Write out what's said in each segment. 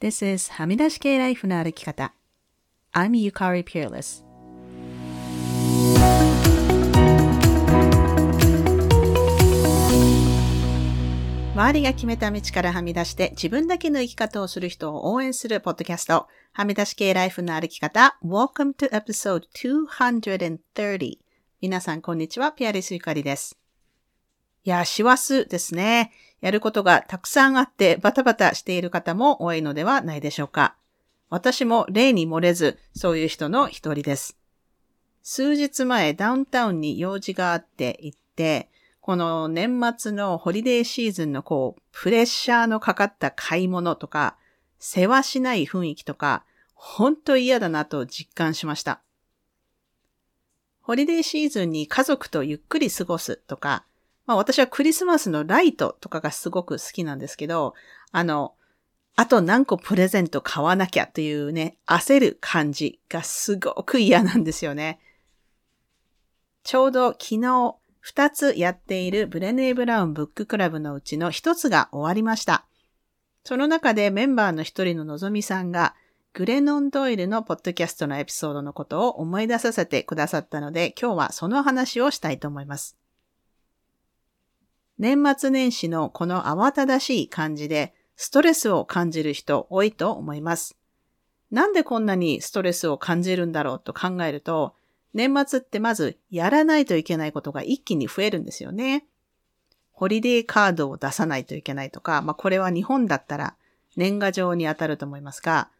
This is はみ出し系ライフの歩き方。I'm Yukari Peerless. 周りが決めた道からはみ出して自分だけの生き方をする人を応援するポッドキャスト、はみ出し系ライフの歩き方。Welcome to episode 230. 皆さんこんにちは、ピアリスゆかりです。いや、師走ですね。やることがたくさんあってバタバタしている方も多いのではないでしょうか。私も例に漏れず、そういう人の一人です。数日前、ダウンタウンに用事があって行って、この年末のホリデーシーズンのこう、プレッシャーのかかった買い物とか、世話しない雰囲気とか、本当嫌だなと実感しました。ホリデーシーズンに家族とゆっくり過ごすとか、まあ私はクリスマスのライトとかがすごく好きなんですけど、あの、あと何個プレゼント買わなきゃっていうね、焦る感じがすごく嫌なんですよね。ちょうど昨日二つやっているブレネー・ブラウンブッククラブのうちの一つが終わりました。その中でメンバーの一人ののぞみさんが、グレノン・ドイルのポッドキャストのエピソードのことを思い出させてくださったので、今日はその話をしたいと思います。年末年始のこの慌ただしい感じで、ストレスを感じる人多いと思います。なんでこんなにストレスを感じるんだろうと考えると、年末ってまずやらないといけないことが一気に増えるんですよね。ホリデーカードを出さないといけないとか、まあこれは日本だったら年賀状に当たると思いますが、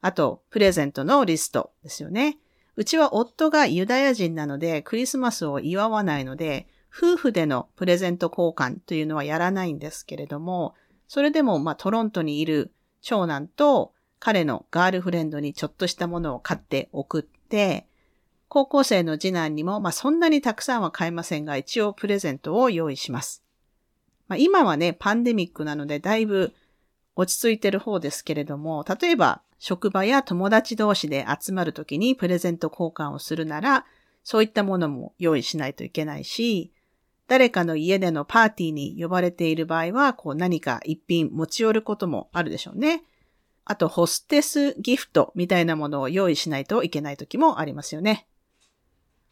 あと、プレゼントのリストですよね。うちは夫がユダヤ人なのでクリスマスを祝わないので、夫婦でのプレゼント交換というのはやらないんですけれども、それでもまあトロントにいる長男と彼のガールフレンドにちょっとしたものを買って送って、高校生の次男にも、まあ、そんなにたくさんは買えませんが、一応プレゼントを用意します。まあ、今はね、パンデミックなので、だいぶ落ち着いてる方ですけれども、例えば、職場や友達同士で集まるときにプレゼント交換をするなら、そういったものも用意しないといけないし、誰かの家でのパーティーに呼ばれている場合は、こう何か一品持ち寄ることもあるでしょうね。あと、ホステスギフトみたいなものを用意しないといけない時もありますよね。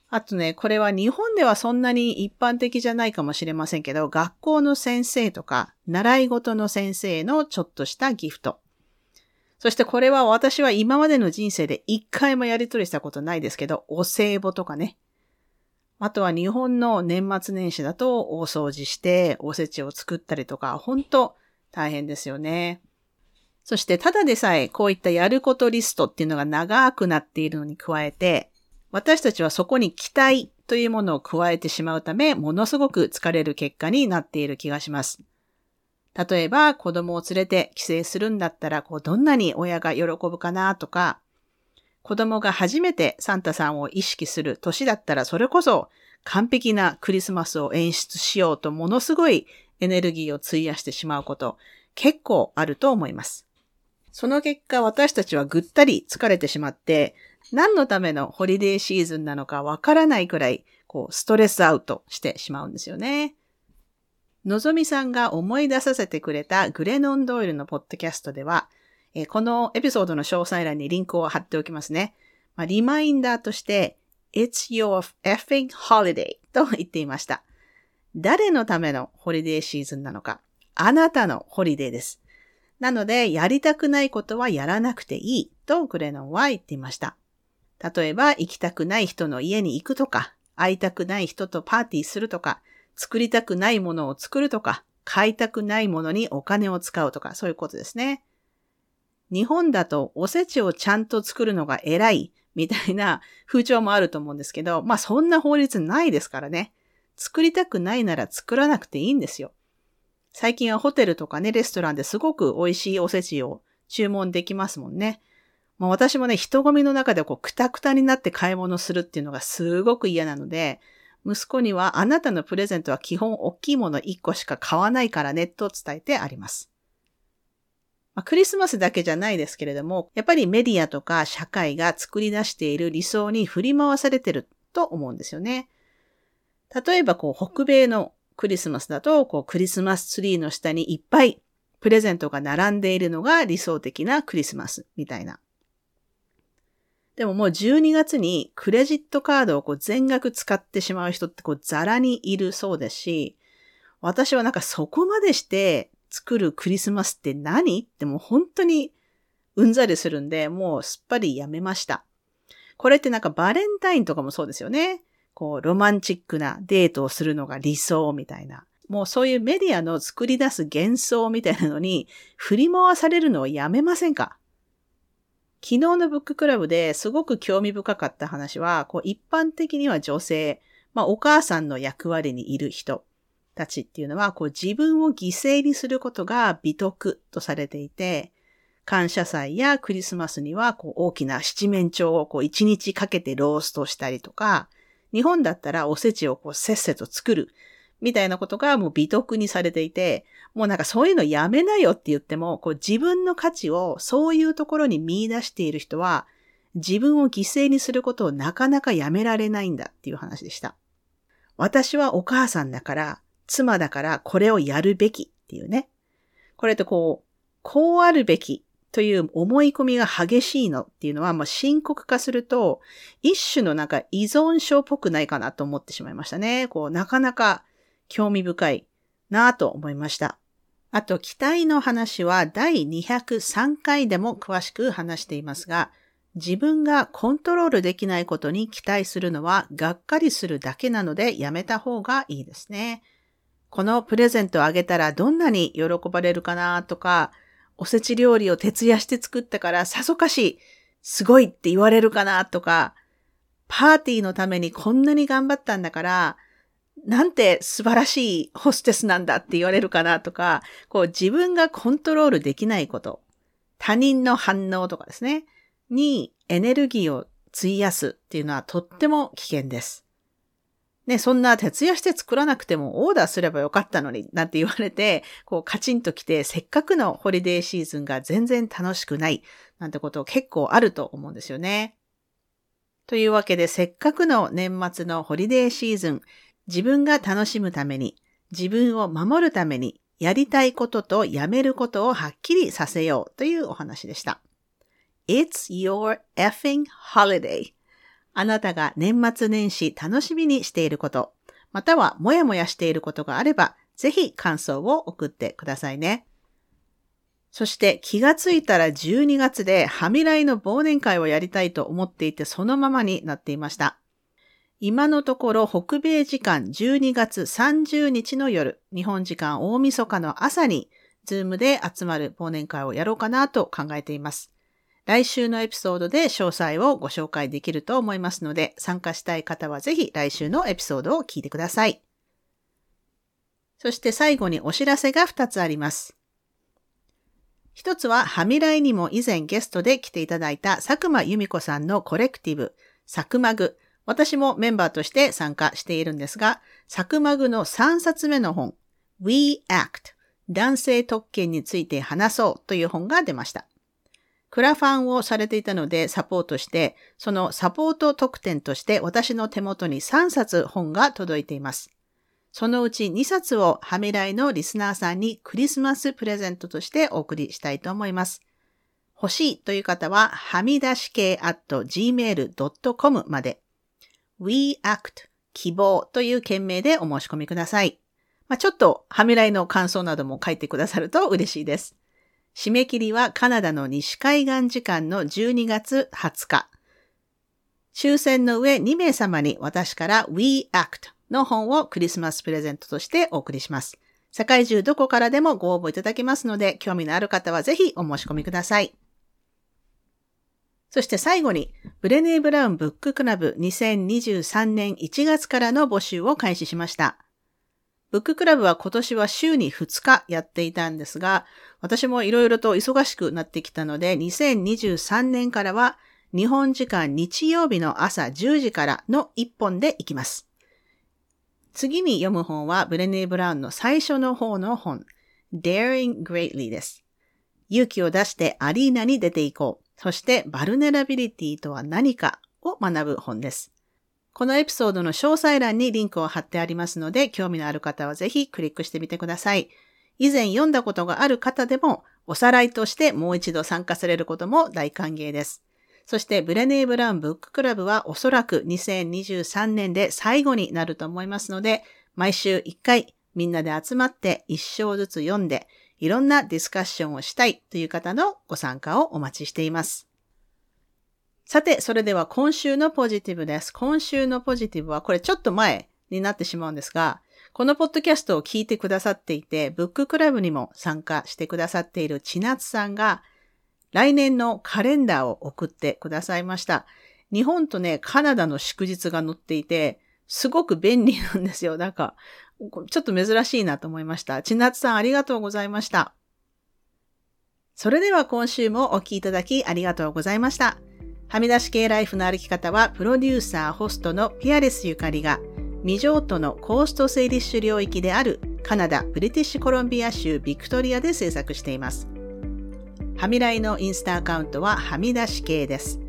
あとね、これは日本ではそんなに一般的じゃないかもしれませんけど、学校の先生とか、習い事の先生のちょっとしたギフト。そしてこれは私は今までの人生で一回もやり取りしたことないですけど、お歳暮とかね。あとは日本の年末年始だと大掃除しておせちを作ったりとか、ほんと大変ですよね。そしてただでさえこういったやることリストっていうのが長くなっているのに加えて、私たちはそこに期待というものを加えてしまうため、ものすごく疲れる結果になっている気がします。例えば、子供を連れて帰省するんだったら、こう、どんなに親が喜ぶかなとか、子供が初めてサンタさんを意識する年だったら、それこそ完璧なクリスマスを演出しようとものすごいエネルギーを費やしてしまうこと、結構あると思います。その結果、私たちはぐったり疲れてしまって、何のためのホリデーシーズンなのかわからないくらい、こう、ストレスアウトしてしまうんですよね。のぞみさんが思い出させてくれたグレノン・ドイルのポッドキャストでは、えこのエピソードの詳細欄にリンクを貼っておきますね。まあ、リマインダーとして、It's your effing holiday と言っていました。誰のためのホリデーシーズンなのか。あなたのホリデーです。なので、やりたくないことはやらなくていいとグレノンは言っていました。例えば、行きたくない人の家に行くとか、会いたくない人とパーティーするとか、作りたくないものを作るとか、買いたくないものにお金を使うとか、そういうことですね。日本だとおせちをちゃんと作るのが偉いみたいな風潮もあると思うんですけど、まあそんな法律ないですからね。作りたくないなら作らなくていいんですよ。最近はホテルとかね、レストランですごく美味しいおせちを注文できますもんね。まあ、私もね、人混みの中でこう、くたくたになって買い物するっていうのがすごく嫌なので、息子にはあなたのプレゼントは基本大きいもの1個しか買わないからねと伝えてあります。まあ、クリスマスだけじゃないですけれども、やっぱりメディアとか社会が作り出している理想に振り回されてると思うんですよね。例えばこう北米のクリスマスだと、こうクリスマスツリーの下にいっぱいプレゼントが並んでいるのが理想的なクリスマスみたいな。でももう12月にクレジットカードをこう全額使ってしまう人ってこうザラにいるそうですし、私はなんかそこまでして作るクリスマスって何？ってもう本当にうんざりするんで、もうすっぱりやめました。これってなんかバレンタインとかもそうですよね。こう、ロマンチックなデートをするのが理想みたいな。もうそういうメディアの作り出す幻想みたいなのに振り回されるのをやめませんか？昨日のブッククラブですごく興味深かった話は、こう一般的には女性、まあお母さんの役割にいる人たちっていうのは、こう自分を犠牲にすることが美徳とされていて、感謝祭やクリスマスにはこう大きな七面鳥をこう一日かけてローストしたりとか、日本だったらおせちをこうせっせと作るみたいなことがもう美徳にされていて、もうなんかそういうのやめなよって言っても、こう自分の価値をそういうところに見出している人は、自分を犠牲にすることをなかなかやめられないんだっていう話でした。私はお母さんだから、妻だからこれをやるべきっていうね。これってこう、こうあるべきという思い込みが激しいのっていうのは、まあ、深刻化すると、一種のなんか依存症っぽくないかなと思ってしまいましたね。こう、なかなか興味深いなぁと思いました。あと、期待の話は第203回でも詳しく話していますが、自分がコントロールできないことに期待するのはがっかりするだけなのでやめた方がいいですね。このプレゼントをあげたらどんなに喜ばれるかなとか、おせち料理を徹夜して作ったからさぞかしすごいって言われるかなとか、パーティーのためにこんなに頑張ったんだから、なんて素晴らしいホステスなんだって言われるかなとか、こう自分がコントロールできないこと、他人の反応とかですね、にエネルギーを費やすっていうのはとっても危険です。ね、そんな徹夜して作らなくてもオーダーすればよかったのになんて言われて、こうカチンと来てせっかくのホリデーシーズンが全然楽しくないなんてこと結構あると思うんですよね。というわけでせっかくの年末のホリデーシーズン、自分が楽しむために、自分を守るために、やりたいこととやめることをはっきりさせようというお話でした。It's your effing holiday. あなたが年末年始楽しみにしていること、またはもやもやしていることがあれば、ぜひ感想を送ってくださいね。そして気がついたら12月ではみらいの忘年会をやりたいと思っていてそのままになっていました。今のところ北米時間12月30日の夜、日本時間大晦日の朝に、ズームで集まる忘年会をやろうかなと考えています。来週のエピソードで詳細をご紹介できると思いますので、参加したい方はぜひ来週のエピソードを聞いてください。そして最後にお知らせが2つあります。一つは、はみらいにも以前ゲストで来ていただいた佐久間裕美子さんのコレクティブ、 Sakumag。私もメンバーとして参加しているんですが、佐久間グの3冊目の本、We Act 男性特権について話そうという本が出ました。クラファンをされていたのでサポートして、そのサポート特典として私の手元に3冊本が届いています。そのうち2冊をハミライのリスナーさんにクリスマスプレゼントとしてお送りしたいと思います。欲しいという方は、はみ出し系 at gmail.com まで、weact 希望という件名でお申し込みください。まあ、ちょっとはみらいの感想なども書いてくださると嬉しいです。締め切りはカナダの西海岸時間の12月20日。抽選の上2名様に私から We Act の本をクリスマスプレゼントとしてお送りします。世界中どこからでもご応募いただけますので、興味のある方はぜひお申し込みください。そして最後に、ブレネー・ブラウンブッククラブ2023年1月からの募集を開始しました。ブッククラブは今年は週に2日やっていたんですが、私もいろいろと忙しくなってきたので、2023年からは日本時間日曜日の朝10時からの1本で行きます。次に読む本はブレネー・ブラウンの最初の方の本、Daring Greatly です。勇気を出してアリーナに出ていこう。そして vulnerability とは何かを学ぶ本です。このエピソードの詳細欄にリンクを貼ってありますので、興味のある方はぜひクリックしてみてください。以前読んだことがある方でも、おさらいとしてもう一度参加されることも大歓迎です。そしてブレネー・ブラウンブッククラブはおそらく2023年で最後になると思いますので、毎週1回みんなで集まって1章ずつ読んで、いろんなディスカッションをしたいという方のご参加をお待ちしています。さて、それでは今週のポジティブです。今週のポジティブは、これちょっと前になってしまうんですが、このポッドキャストを聞いてくださっていて、ブッククラブにも参加してくださっている千夏さんが、来年のカレンダーを送ってくださいました。日本とね、カナダの祝日が載っていて、すごく便利なんですよ。なんか、ちょっと珍しいなと思いました。千夏さんありがとうございました。それでは今週もお聴きいただきありがとうございました。はみ出し系ライフの歩き方は、プロデューサー、ホストのピアレスゆかりが、未譲渡のコーストセイリッシュ領域であるカナダ・ブリティッシュコロンビア州ビクトリアで制作しています。はみらいのインスタアカウントははみ出し系です。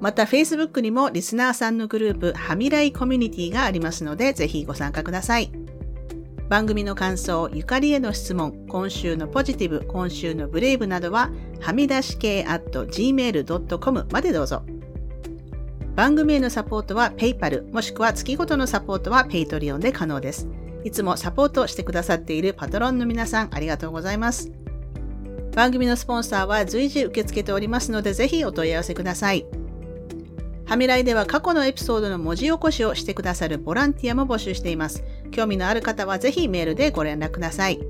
また Facebook にもリスナーさんのグループはみらいコミュニティがありますので、ぜひご参加ください。番組の感想、ゆかりへの質問、今週のポジティブ、今週のブレイブなどは、はみ出し系 at gmail.com までどうぞ。番組へのサポートは PayPal、もしくは月ごとのサポートは Patreon で可能です。いつもサポートしてくださっているパトロンの皆さん、ありがとうございます。番組のスポンサーは随時受け付けておりますので、ぜひお問い合わせください。はみらいでは過去のエピソードの文字起こしをしてくださるボランティアも募集しています。興味のある方はぜひメールでご連絡ください。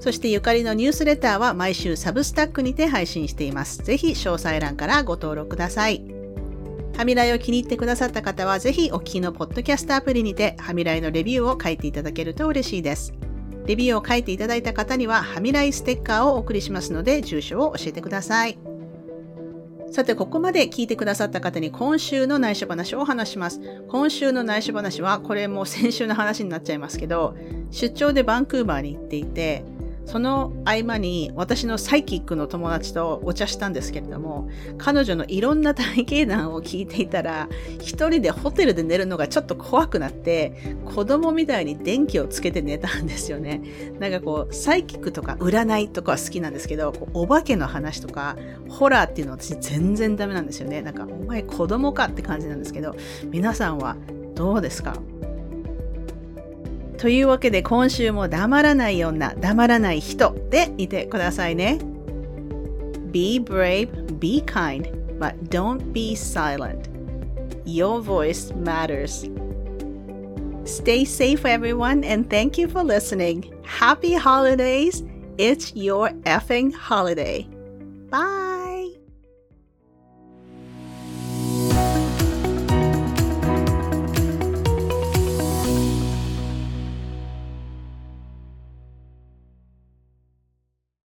そしてゆかりのニュースレターは毎週サブスタックにて配信しています。ぜひ詳細欄からご登録ください。はみらいを気に入ってくださった方はぜひお聞きのポッドキャストアプリにてはみらいのレビューを書いていただけると嬉しいです。レビューを書いていただいた方にははみらいステッカーをお送りしますので住所を教えてください。さて、ここまで聞いてくださった方に今週の内緒話を話します。今週の内緒話は、これも先週の話になっちゃいますけど、出張でバンクーバーに行っていて、その合間に私のサイキックの友達とお茶したんですけれども、彼女のいろんな体型談を聞いていたら、一人でホテルで寝るのがちょっと怖くなって、子供みたいに電気をつけて寝たんですよね。なんかこう、サイキックとか占いとかは好きなんですけど、お化けの話とか、ホラーっていうのは私全然ダメなんですよね。なんか、お前子供かって感じなんですけど、皆さんはどうですか？というわけで今週も黙らない女、黙らない人でいてくださいね。Be brave, be kind, but don't be silent. Your voice matters. Stay safe, everyone, and thank you for listening. Happy holidays! It's your effing holiday. Bye!